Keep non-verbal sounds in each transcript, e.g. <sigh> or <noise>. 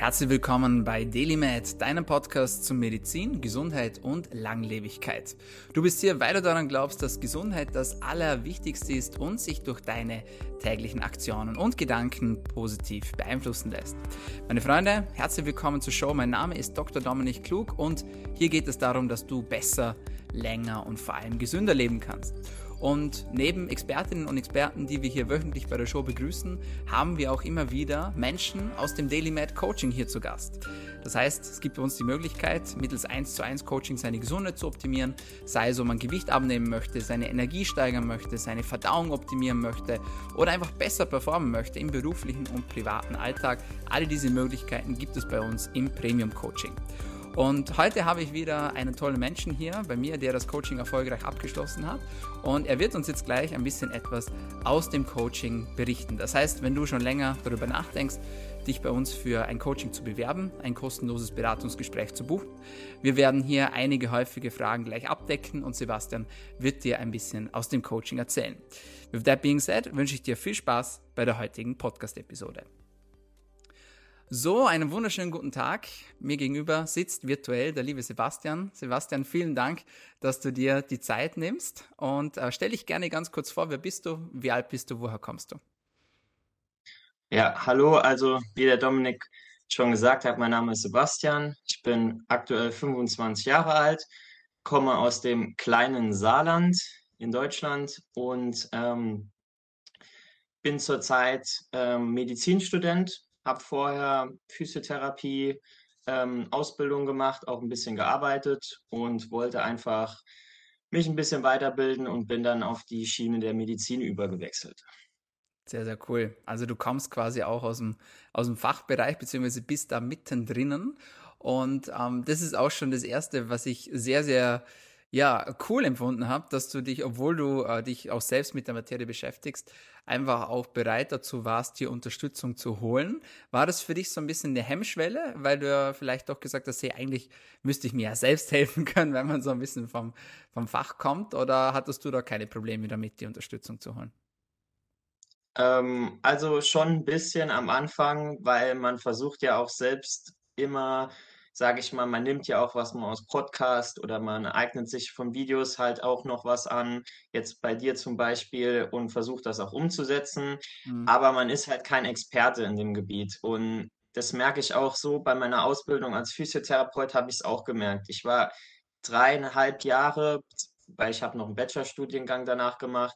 Herzlich willkommen bei DailyMed, deinem Podcast zu Medizin, Gesundheit und Langlebigkeit. Du bist hier, weil du daran glaubst, dass Gesundheit das Allerwichtigste ist und sich durch deine täglichen Aktionen und Gedanken positiv beeinflussen lässt. Meine Freunde, herzlich willkommen zur Show. Mein Name ist Dr. Dominik Klug und hier geht es darum, dass du besser, länger und vor allem gesünder leben kannst. Und neben Expertinnen und Experten, die wir hier wöchentlich bei der Show begrüßen, haben wir auch immer wieder Menschen aus dem Daily Med Coaching hier zu Gast. Das heißt, es gibt uns die Möglichkeit, mittels 1 zu 1 Coaching seine Gesundheit zu optimieren, sei es, ob man Gewicht abnehmen möchte, seine Energie steigern möchte, seine Verdauung optimieren möchte oder einfach besser performen möchte im beruflichen und privaten Alltag. Alle diese Möglichkeiten gibt es bei uns im Premium Coaching. Und heute habe ich wieder einen tollen Menschen hier bei mir, der das Coaching erfolgreich abgeschlossen hat. Und er wird uns jetzt gleich ein bisschen etwas aus dem Coaching berichten. Das heißt, wenn du schon länger darüber nachdenkst, dich bei uns für ein Coaching zu bewerben, ein kostenloses Beratungsgespräch zu buchen. Wir werden hier einige häufige Fragen gleich abdecken und Sebastian wird dir ein bisschen aus dem Coaching erzählen. With that being said, wünsche ich dir viel Spaß bei der heutigen Podcast-Episode. So, einen wunderschönen guten Tag. Mir gegenüber sitzt virtuell der liebe Sebastian. Sebastian, vielen Dank, dass du dir die Zeit nimmst. Und äh, stell dich gerne ganz kurz vor, wer bist du, wie alt bist du, woher kommst du? Ja, hallo, also wie der Dominik schon gesagt hat, mein Name ist Sebastian. Ich bin aktuell 25 Jahre alt, komme aus dem kleinen Saarland in Deutschland und ähm, bin zurzeit ähm, Medizinstudent habe vorher Physiotherapie, ähm, Ausbildung gemacht, auch ein bisschen gearbeitet und wollte einfach mich ein bisschen weiterbilden und bin dann auf die Schiene der Medizin übergewechselt. Sehr, sehr cool. Also du kommst quasi auch aus dem, aus dem Fachbereich, beziehungsweise bist da mittendrin. Und ähm, das ist auch schon das Erste, was ich sehr, sehr ja, cool empfunden habe, dass du dich, obwohl du äh, dich auch selbst mit der Materie beschäftigst, einfach auch bereit dazu warst, dir Unterstützung zu holen. War das für dich so ein bisschen eine Hemmschwelle, weil du ja vielleicht doch gesagt hast, hey, eigentlich müsste ich mir ja selbst <laughs> helfen können, wenn man so ein bisschen vom, vom Fach kommt, oder hattest du da keine Probleme damit, die Unterstützung zu holen? Ähm, also schon ein bisschen am Anfang, weil man versucht ja auch selbst immer sage ich mal, man nimmt ja auch was mal aus Podcast oder man eignet sich von Videos halt auch noch was an, jetzt bei dir zum Beispiel, und versucht das auch umzusetzen. Mhm. Aber man ist halt kein Experte in dem Gebiet. Und das merke ich auch so bei meiner Ausbildung als Physiotherapeut habe ich es auch gemerkt. Ich war dreieinhalb Jahre, weil ich habe noch einen Bachelorstudiengang danach gemacht,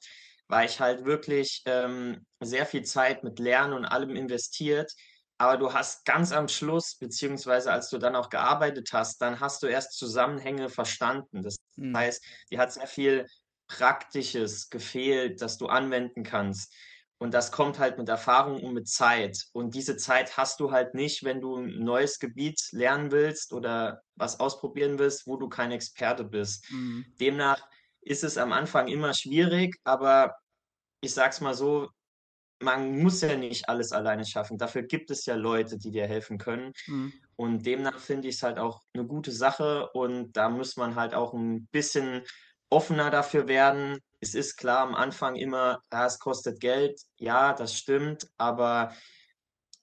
war ich halt wirklich ähm, sehr viel Zeit mit Lernen und allem investiert aber du hast ganz am Schluss, beziehungsweise als du dann auch gearbeitet hast, dann hast du erst Zusammenhänge verstanden. Das mhm. heißt, dir hat sehr viel Praktisches gefehlt, das du anwenden kannst. Und das kommt halt mit Erfahrung und mit Zeit. Und diese Zeit hast du halt nicht, wenn du ein neues Gebiet lernen willst oder was ausprobieren willst, wo du kein Experte bist. Mhm. Demnach ist es am Anfang immer schwierig, aber ich sag's mal so, man muss ja nicht alles alleine schaffen. Dafür gibt es ja Leute, die dir helfen können. Mhm. Und demnach finde ich es halt auch eine gute Sache. Und da muss man halt auch ein bisschen offener dafür werden. Es ist klar am Anfang immer, ja, es kostet Geld. Ja, das stimmt. Aber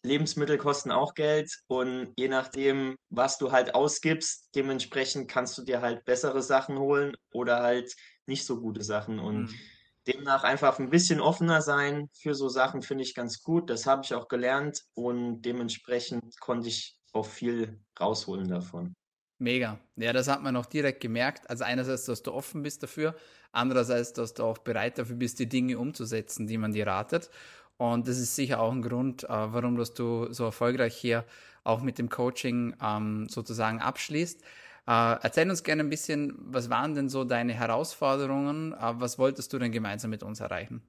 Lebensmittel kosten auch Geld. Und je nachdem, was du halt ausgibst, dementsprechend kannst du dir halt bessere Sachen holen oder halt nicht so gute Sachen. Und mhm Demnach einfach ein bisschen offener sein für so Sachen finde ich ganz gut. Das habe ich auch gelernt und dementsprechend konnte ich auch viel rausholen davon. Mega. Ja, das hat man auch direkt gemerkt. Also einerseits, dass du offen bist dafür, andererseits, dass du auch bereit dafür bist, die Dinge umzusetzen, die man dir ratet. Und das ist sicher auch ein Grund, äh, warum dass du so erfolgreich hier auch mit dem Coaching ähm, sozusagen abschließt. Äh, erzähl uns gerne ein bisschen, was waren denn so deine Herausforderungen? Äh, was wolltest du denn gemeinsam mit uns erreichen?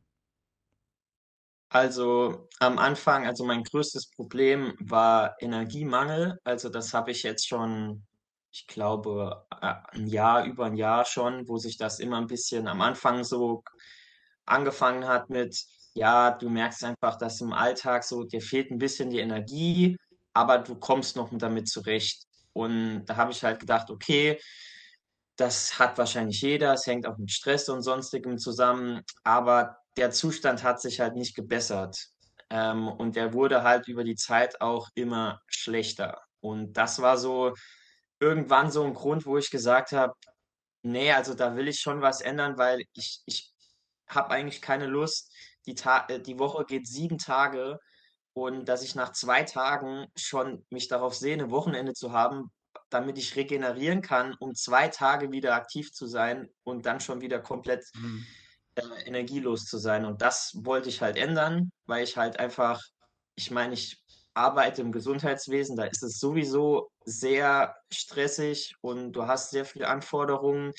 Also am Anfang, also mein größtes Problem war Energiemangel. Also das habe ich jetzt schon, ich glaube, äh, ein Jahr, über ein Jahr schon, wo sich das immer ein bisschen am Anfang so angefangen hat mit, ja, du merkst einfach, dass im Alltag so, dir fehlt ein bisschen die Energie, aber du kommst noch damit zurecht. Und da habe ich halt gedacht, okay, das hat wahrscheinlich jeder, es hängt auch mit Stress und sonstigem zusammen, aber der Zustand hat sich halt nicht gebessert. Ähm, und der wurde halt über die Zeit auch immer schlechter. Und das war so irgendwann so ein Grund, wo ich gesagt habe: nee, also da will ich schon was ändern, weil ich ich habe eigentlich keine Lust. Die Ta äh, die Woche geht 7 Tage und dass ich nach 2 Tagen schon mich darauf sehne, Wochenende zu haben, damit ich regenerieren kann, um 2 Tage wieder aktiv zu sein und dann schon wieder komplett, Mhm. äh, energielos zu sein. Und das wollte ich halt ändern, weil ich halt einfach ich meine, ich arbeite im Gesundheitswesen, da ist es sowieso sehr stressig und du hast sehr viele Anforderungen.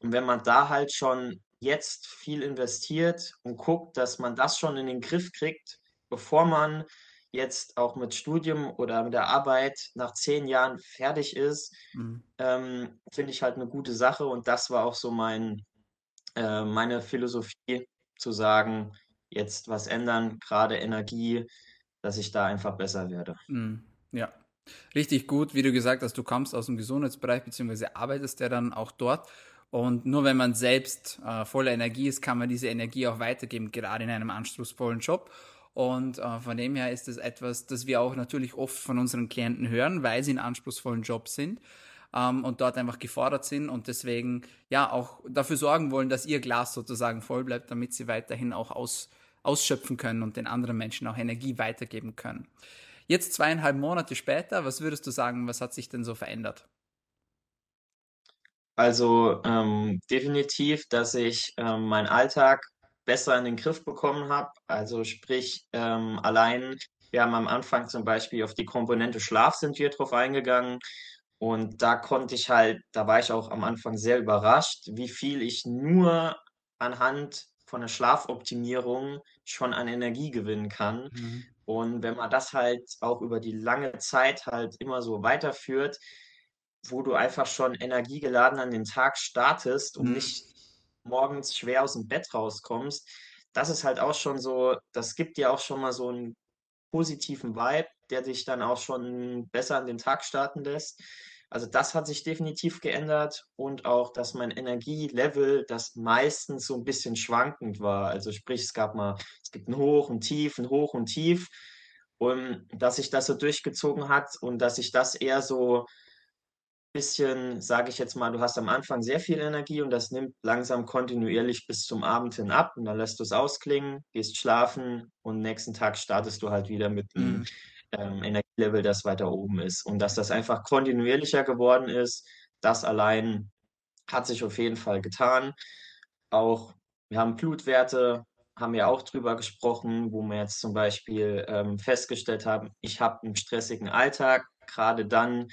Und wenn man da halt schon jetzt viel investiert und guckt, dass man das schon in den Griff kriegt, bevor man jetzt auch mit Studium oder mit der Arbeit nach 10 Jahren fertig ist, Mhm. ähm, finde ich halt eine gute Sache. Und das war auch so mein äh, meine Philosophie, zu sagen: „Jetzt was ändern, gerade Energie, dass ich da einfach besser werde.“ Mhm. Ja. Richtig gut, wie du gesagt hast, du kommst aus dem Gesundheitsbereich beziehungsweise arbeitest ja dann auch dort. Und nur wenn man selbst äh, voller Energie ist, kann man diese Energie auch weitergeben, gerade in einem anspruchsvollen Job. Und äh, von dem her ist es etwas, das wir auch natürlich oft von unseren Klienten hören, weil sie in anspruchsvollen Jobs sind ähm, und dort einfach gefordert sind und deswegen ja auch dafür sorgen wollen, dass ihr Glas sozusagen voll bleibt, damit sie weiterhin auch aus, ausschöpfen können und den anderen Menschen auch Energie weitergeben können. Jetzt zweieinhalb Monate später, was würdest du sagen, was hat sich denn so verändert? Also, ähm, definitiv, dass ich, ähm, meinen Alltag besser in den Griff bekommen habe. Also, sprich, ähm, allein wir haben am Anfang zum Beispiel auf die Komponente Schlaf sind wir drauf eingegangen und da konnte ich halt da war ich auch am Anfang sehr überrascht, wie viel ich nur anhand von der Schlafoptimierung schon an Energie gewinnen kann. Mhm. Und wenn man das halt auch über die lange Zeit halt immer so weiterführt, wo du einfach schon energiegeladen an den Tag startest und Mhm. nicht morgens schwer aus dem Bett rauskommst. Das ist halt auch schon so das gibt dir auch schon mal so 'n positiven Vibe, der dich dann auch schon besser an den Tag starten lässt. Also, das hat sich definitiv geändert und auch, dass mein Energielevel, das meistens so 'n bisschen schwankend war. Also, sprich, es gab mal es gibt 'n Hoch, 'n Tief, 'n Hoch und Tief. Und dass sich das so durchgezogen hat und dass sich das eher so bisschen, sage ich jetzt mal, du hast am Anfang sehr viel Energie und das nimmt langsam kontinuierlich bis zum Abend hin ab und dann lässt du's ausklingen, gehst schlafen und nächsten Tag startest du halt wieder mit 'nem, Mhm. ähm, Energielevel, das weiter oben ist. Und dass das einfach kontinuierlicher geworden ist, das allein hat sich auf jeden Fall getan. Auch wir haben Blutwerte haben wir auch drüber gesprochen, wo wir jetzt zum Beispiel, ähm, festgestellt haben, ich habe 'n stressigen Alltag, grade dann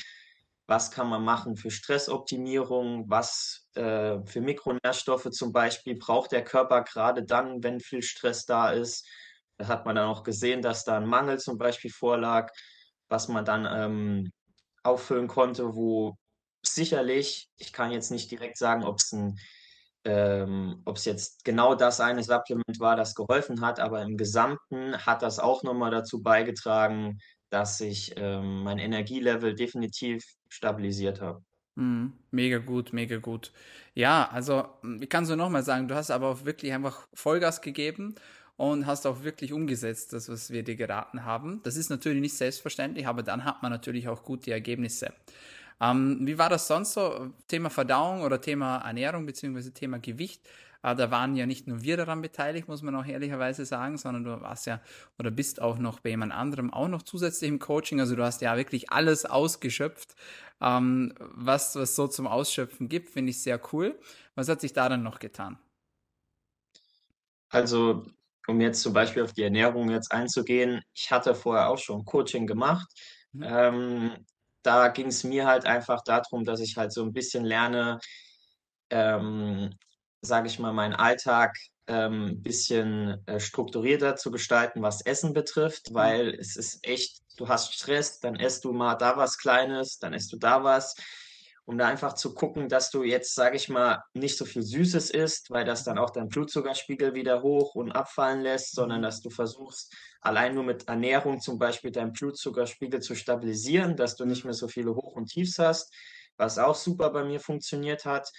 was kann man machen für Stressoptimierung? Was, äh, für Mikronährstoffe zum Beispiel braucht der Körper grade dann, wenn viel Stress da ist? Da hat man dann auch gesehen, dass da 'n Mangel zum Beispiel vorlag, was man dann, ähm, auffüllen konnte, wo sicherlich ich kann jetzt nicht direkt sagen, ob's 'n ähm, ob's jetzt genau das eine Supplement war, das geholfen hat, aber im Gesamten hat das auch noch mal dazu beigetragen, dass ich, ähm, mein Energielevel definitiv stabilisiert habe. Mhm. Mega gut, mega gut. Ja, also hm, ich kann so nochmal sagen, du hast aber auch wirklich einfach Vollgas gegeben und hast auch wirklich umgesetzt, das, was wir dir geraten haben. Das ist natürlich nicht selbstverständlich, aber dann hat man natürlich auch gute Ergebnisse. Ähm, wie war das sonst so? Thema Verdauung oder Thema Ernährung beziehungsweise Thema Gewicht? Äh, da waren ja nicht nur wir daran beteiligt, muss man auch ehrlicherweise sagen, sondern du warst ja oder bist auch noch bei jemand anderem auch noch zusätzlich im Coaching. Also du hast ja wirklich alles ausgeschöpft, ähm, was was so zum Ausschöpfen gibt, finde ich sehr cool. Was hat sich da dann noch getan? Also, um jetzt zum Beispiel auf die Ernährung jetzt einzugehen, ich hatte vorher auch schon Coaching gemacht. Mhm. Ähm, da ging's mir halt einfach dadrum, dass ich halt so 'n bisschen lerne, ähm, sage ich mal, meinen Alltag, ähm, bisschen, äh, strukturierter zu gestalten, was Essen betrifft, Mhm. weil es ist echt du hast Stress, dann isst du mal da was Kleines, dann isst du da was. Um da einfach zu gucken, dass du jetzt, sage ich mal, nicht so viel Süßes isst, weil das dann auch deinen Blutzuckerspiegel wieder hoch und abfallen lässt, sondern Mhm. dass du versuchst, allein nur mit Ernährung zum Beispiel deinen Blutzuckerspiegel zu stabilisieren, dass du nicht Mhm. mehr so viele Hoch und Tiefs hast, was auch super bei mir funktioniert hat.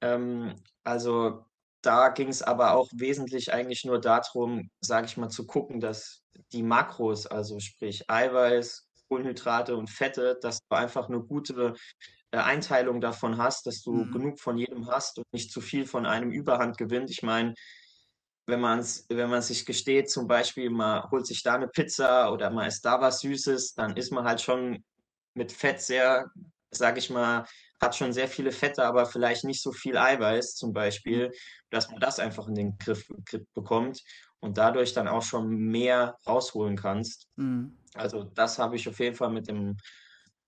Ähm, also da ging es aber auch wesentlich eigentlich nur darum, sage ich mal, zu gucken, dass die Makros, also sprich Eiweiß, Kohlenhydrate und Fette, dass du einfach eine gute äh, Einteilung davon hast, dass du Mhm. genug von jedem hast und nicht zu viel von einem Überhand gewinnt. Ich meine, wenn man's wenn man sich gesteht, zum Beispiel, man holt sich da eine Pizza oder man isst da was Süßes, dann ist man halt schon mit Fett sehr, sage ich mal hat schon sehr viele Fette, aber vielleicht nicht so viel Eiweiß zum Mhm. Beispiel, dass man das einfach in den Griff Griff bekommt und dadurch dann auch schon mehr rausholen kannst. Mhm. Also, das habe ich auf jeden Fall mit dem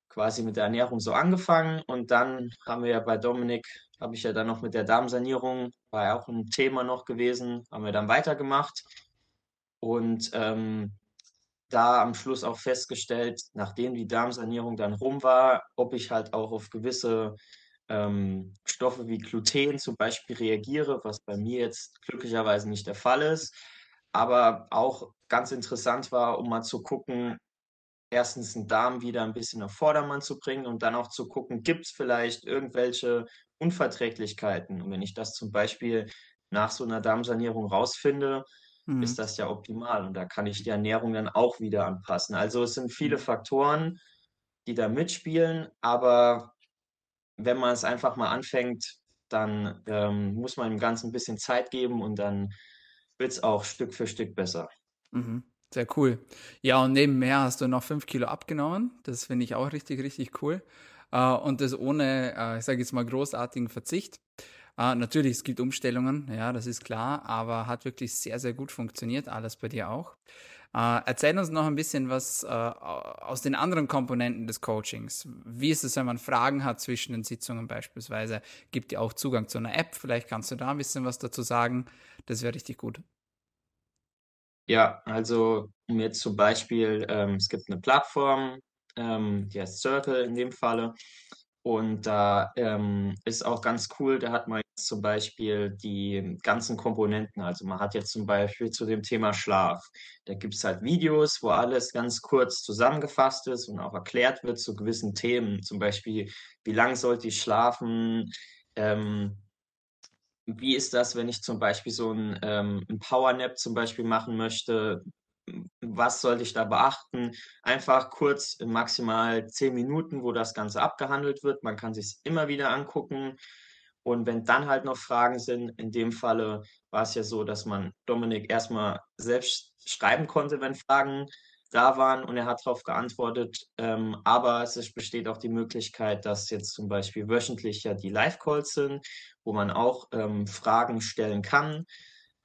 quasi mit der Ernährung so angefangen und dann haben wir ja bei Dominik habe ich ja dann noch mit der Darmsanierung war ja auch ein Thema noch gewesen, haben wir dann weitergemacht und, ähm, da am Schluss auch festgestellt, nachdem die Darmsanierung dann rum war, ob ich halt auch auf gewisse, ähm, Stoffe wie Gluten zum Beispiel reagiere, was bei mir jetzt glücklicherweise nicht der Fall ist. Aber auch ganz interessant war, um mal zu gucken, erstens 'n Darm wieder ein bisschen auf Vordermann zu bringen und dann auch zu gucken, gibt's vielleicht irgendwelche Unverträglichkeiten? Und wenn ich das zum Beispiel nach so einer Darmsanierung rausfinde, ist Mhm. das ja optimal und da kann ich die Ernährung dann auch wieder anpassen. Also, es sind viele Mhm. Faktoren, die da mitspielen, aber wenn man es einfach mal anfängt, dann, ähm, muss man dem Ganzen 'n bisschen Zeit geben und dann wird's auch Stück für Stück besser. Mhm. Sehr cool. Ja, und nebenher hast du noch 5 Kilo abgenommen. Das finde ich auch richtig, richtig cool. Äh, und das ohne, äh, ich sage jetzt mal, großartigen Verzicht. Äh, natürlich, es gibt Umstellungen, ja, das ist klar, aber hat wirklich sehr, sehr gut funktioniert, alles bei dir auch. Äh, erzähl uns noch ein bisschen was äh, aus den anderen Komponenten des Coachings. Wie ist es, wenn man Fragen hat zwischen den Sitzungen beispielsweise? Gibt dir auch Zugang zu einer App? Vielleicht kannst du da ein bisschen was dazu sagen. Das wäre richtig gut. Ja, also, jetzt zum Beispiel ähm, es gibt 'ne Plattform, ähm, die heißt Circle in dem Falle. Und da, ähm, ist auch ganz cool, da hat man jetzt zum Beispiel die ganzen Komponenten. Also, man hat jetzt zum Beispiel zu dem Thema Schlaf. Da gibt's halt Videos, wo alles ganz kurz zusammengefasst ist und auch erklärt wird zu gewissen Themen. Zum Beispiel, wie lang sollte ich schlafen? Ähm wie ist das, wenn ich zum Beispiel so 'n, ähm 'n Powernap zum Beispiel machen möchte? Was sollte ich da beachten? Einfach kurz, maximal 10 Minuten, wo das Ganze abgehandelt wird. Man kann sich's immer wieder angucken. Und wenn dann halt noch Fragen sind in dem Falle war's ja so, dass man Dominik erst mal selbst schreiben konnte, wenn Fragen da waren und er hat drauf geantwortet. Ähm, aber es es besteht auch die Möglichkeit, dass jetzt zum Beispiel wöchentlich ja die Live-Calls sind, wo man auch, ähm, Fragen stellen kann,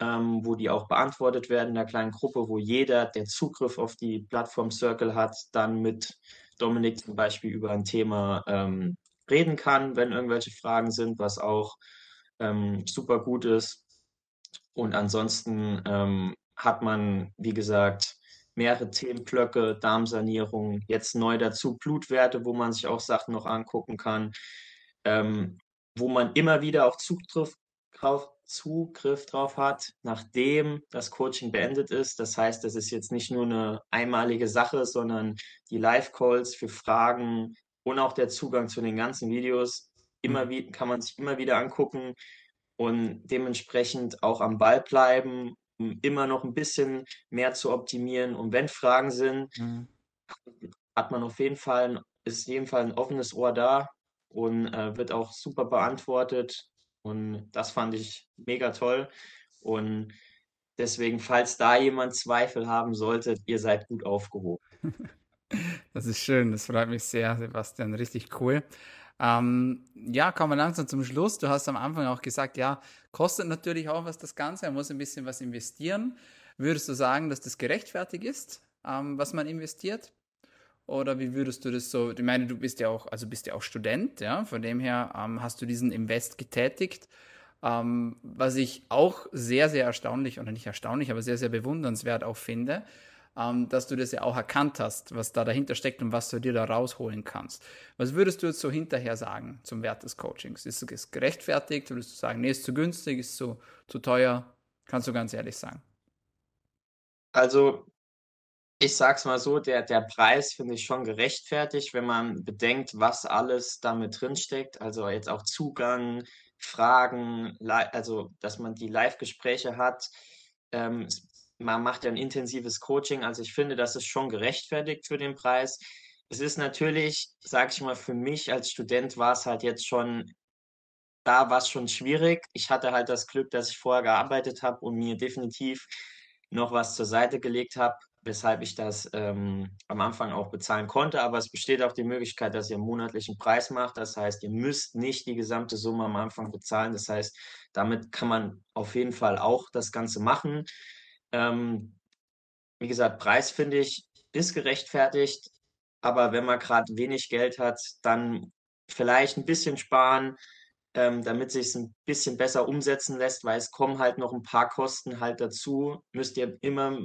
ähm, wo die auch beantwortet werden in 'ner kleinen Gruppe, wo jeder, der Zugriff auf die Plattform Circle hat, dann mit Dominik zum Beispiel über ein Thema, ähm, reden kann, wenn irgendwelche Fragen sind, was auch, ähm, super gut ist. Und ansonsten, ähm, hat man, wie gesagt, mehrere Themenblöcke, Darmsanierung, jetzt neu dazu Blutwerte, wo man sich auch Sachen noch angucken kann, ähm, wo man immer wieder auch Zugriff drauf Zugriff drauf hat, nachdem das Coaching beendet ist. Das heißt, das ist jetzt nicht nur 'ne einmalige Sache, sondern die Live-Calls für Fragen und auch der Zugang zu den ganzen Videos immer Mhm. wie kann man sich immer wieder angucken und dementsprechend auch am Ball bleiben, um immer noch 'n bisschen mehr zu optimieren. Und wenn Fragen sind, Mhm. hat man auf jeden Fall ist jeden Fall 'n offenes Ohr da und, äh, wird auch super beantwortet. Und das fand ich mega toll. Und deswegen, falls da jemand Zweifel haben sollte, ihr seid gut aufgehoben. <laughs> Das ist schön, das freut mich sehr, Sebastian, richtig cool. Ähm, ja, kommen wir langsam zum Schluss. Du hast am Anfang auch gesagt, ja, kostet natürlich auch was das Ganze, man muss ein bisschen was investieren. Würdest du sagen, dass das gerechtfertigt ist, ähm, was man investiert? Oder wie würdest du das so? Ich meine, du bist ja auch, also bist ja auch Student, ja, von dem her ähm, hast du diesen Invest getätigt. Ähm, was ich auch sehr, sehr erstaunlich, oder nicht erstaunlich, aber sehr, sehr bewundernswert auch finde, ähm, dass du das ja auch erkannt hast, was da dahinter steckt und was du dir da rausholen kannst. Was würdest du jetzt so hinterher sagen zum Wert des Coachings? Ist es gerechtfertigt? Würdest du sagen, nee, ist zu günstig, ist zu, zu teuer? Kannst du ganz ehrlich sagen. Also, ich sage es mal so, der der Preis finde ich schon gerechtfertigt, wenn man bedenkt, was alles da mit drinsteckt. Also, jetzt auch Zugang, Fragen, also dass man die Live-Gespräche hat. Ähm, man macht ja ein intensives Coaching, also ich finde, das ist schon gerechtfertigt für den Preis. Es ist natürlich, sage ich mal, für mich als Student war es halt jetzt schon, da war es schon schwierig. Ich hatte halt das Glück, dass ich vorher gearbeitet habe und mir definitiv noch was zur Seite gelegt habe, weshalb ich das ähm, am Anfang auch bezahlen konnte. Aber es besteht auch die Möglichkeit, dass ihr einen monatlichen Preis macht. Das heißt, ihr müsst nicht die gesamte Summe am Anfang bezahlen. Das heißt, damit kann man auf jeden Fall auch das Ganze machen. Ähm, wie gesagt, Preis finde ich ist gerechtfertigt. Aber wenn man gerade wenig Geld hat, dann vielleicht ein bisschen sparen, ähm, damit sich es ein bisschen besser umsetzen lässt, weil es kommen halt noch ein paar Kosten halt dazu. Müsst ihr immer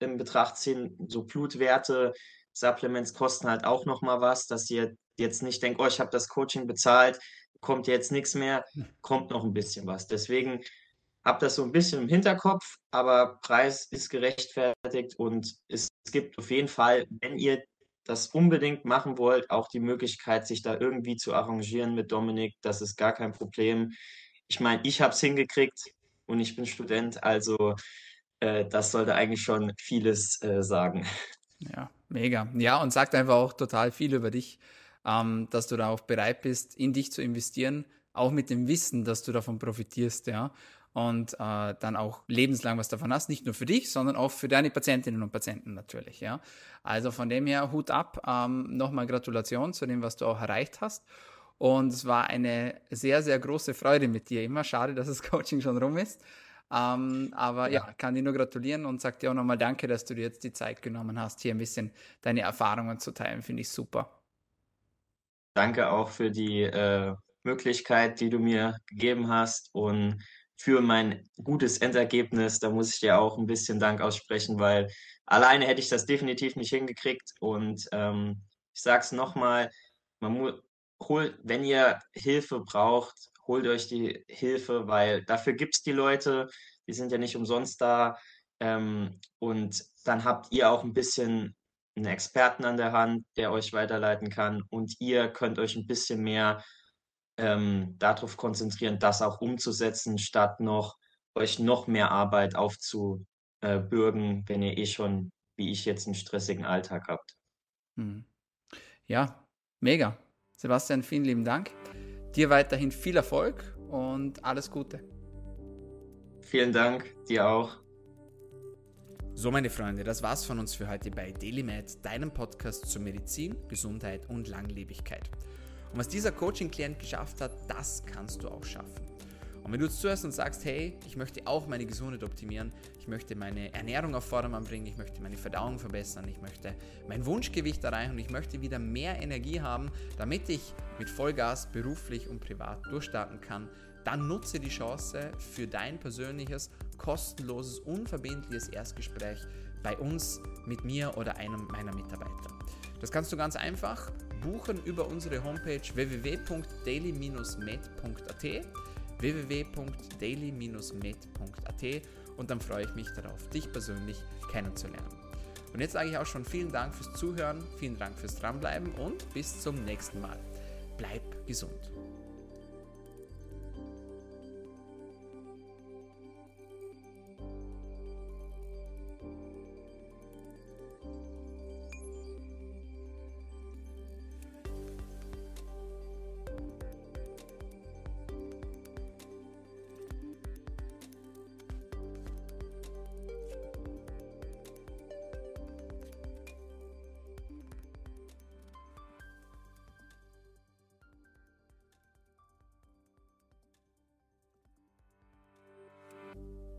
in Betracht ziehen, so Blutwerte, Supplements kosten halt auch noch mal was, dass ihr jetzt nicht denkt, oh, ich habe das Coaching bezahlt, kommt jetzt nichts mehr, hm. kommt noch ein bisschen was. Deswegen habt das so ein bisschen im Hinterkopf, aber Preis ist gerechtfertigt und es, es gibt auf jeden Fall, wenn ihr das unbedingt machen wollt, auch die Möglichkeit, sich da irgendwie zu arrangieren mit Dominik. Das ist gar kein Problem. Ich meine, ich habe es hingekriegt und ich bin Student, also äh, das sollte eigentlich schon vieles äh, sagen. Ja, mega. Ja, und sagt einfach auch total viel über dich, ähm, dass du da auch bereit bist, in dich zu investieren, auch mit dem Wissen, dass du davon profitierst, ja. Und äh, dann auch lebenslang was davon hast, nicht nur für dich, sondern auch für deine Patientinnen und Patienten natürlich, ja. Also von dem her Hut ab, ähm, nochmal Gratulation zu dem, was du auch erreicht hast. Und es war eine sehr, sehr große Freude mit dir. Immer schade, dass das Coaching schon rum ist. Ähm, aber ja. ja, kann dir nur gratulieren und sag dir auch nochmal Danke, dass du dir jetzt die Zeit genommen hast, hier ein bisschen deine Erfahrungen zu teilen. Finde ich super. Danke auch für die äh, Möglichkeit, die du mir gegeben hast und für mein gutes Endergebnis. Da muss ich dir auch ein bisschen Dank aussprechen, weil alleine hätte ich das definitiv nicht hingekriegt. Und ähm, ich sage es nochmal, man holt, wenn ihr Hilfe braucht, holt euch die Hilfe, weil dafür gibt es die Leute, die sind ja nicht umsonst da. Ähm, und dann habt ihr auch ein bisschen einen Experten an der Hand, der euch weiterleiten kann. Und ihr könnt euch ein bisschen mehr ähm, darauf konzentrieren, das auch umzusetzen, statt noch euch noch mehr Arbeit aufzubürgen, wenn ihr eh schon, wie ich jetzt, einen stressigen Alltag habt. Hm. Ja, mega. Sebastian, vielen lieben Dank. Dir weiterhin viel Erfolg und alles Gute. Vielen Dank, dir auch. So, meine Freunde, das war's von uns für heute bei DailyMed, deinem Podcast zur Medizin, Gesundheit und Langlebigkeit. Und was dieser Coaching-Klient geschafft hat, das kannst du auch schaffen. Und wenn du jetzt zuhörst und sagst, hey, ich möchte auch meine Gesundheit optimieren, ich möchte meine Ernährung auf Vordermann bringen, ich möchte meine Verdauung verbessern, ich möchte mein Wunschgewicht erreichen und ich möchte wieder mehr Energie haben, damit ich mit Vollgas beruflich und privat durchstarten kann, dann nutze die Chance für dein persönliches, kostenloses, unverbindliches Erstgespräch bei uns, mit mir oder einem meiner Mitarbeiter. Das kannst du ganz einfach buchen über unsere Homepage www.daily-med.at www.daily-med.at und dann freue ich mich darauf, dich persönlich kennenzulernen. Und jetzt sage ich auch schon vielen Dank fürs Zuhören, vielen Dank fürs Dranbleiben und bis zum nächsten Mal. Bleib gesund.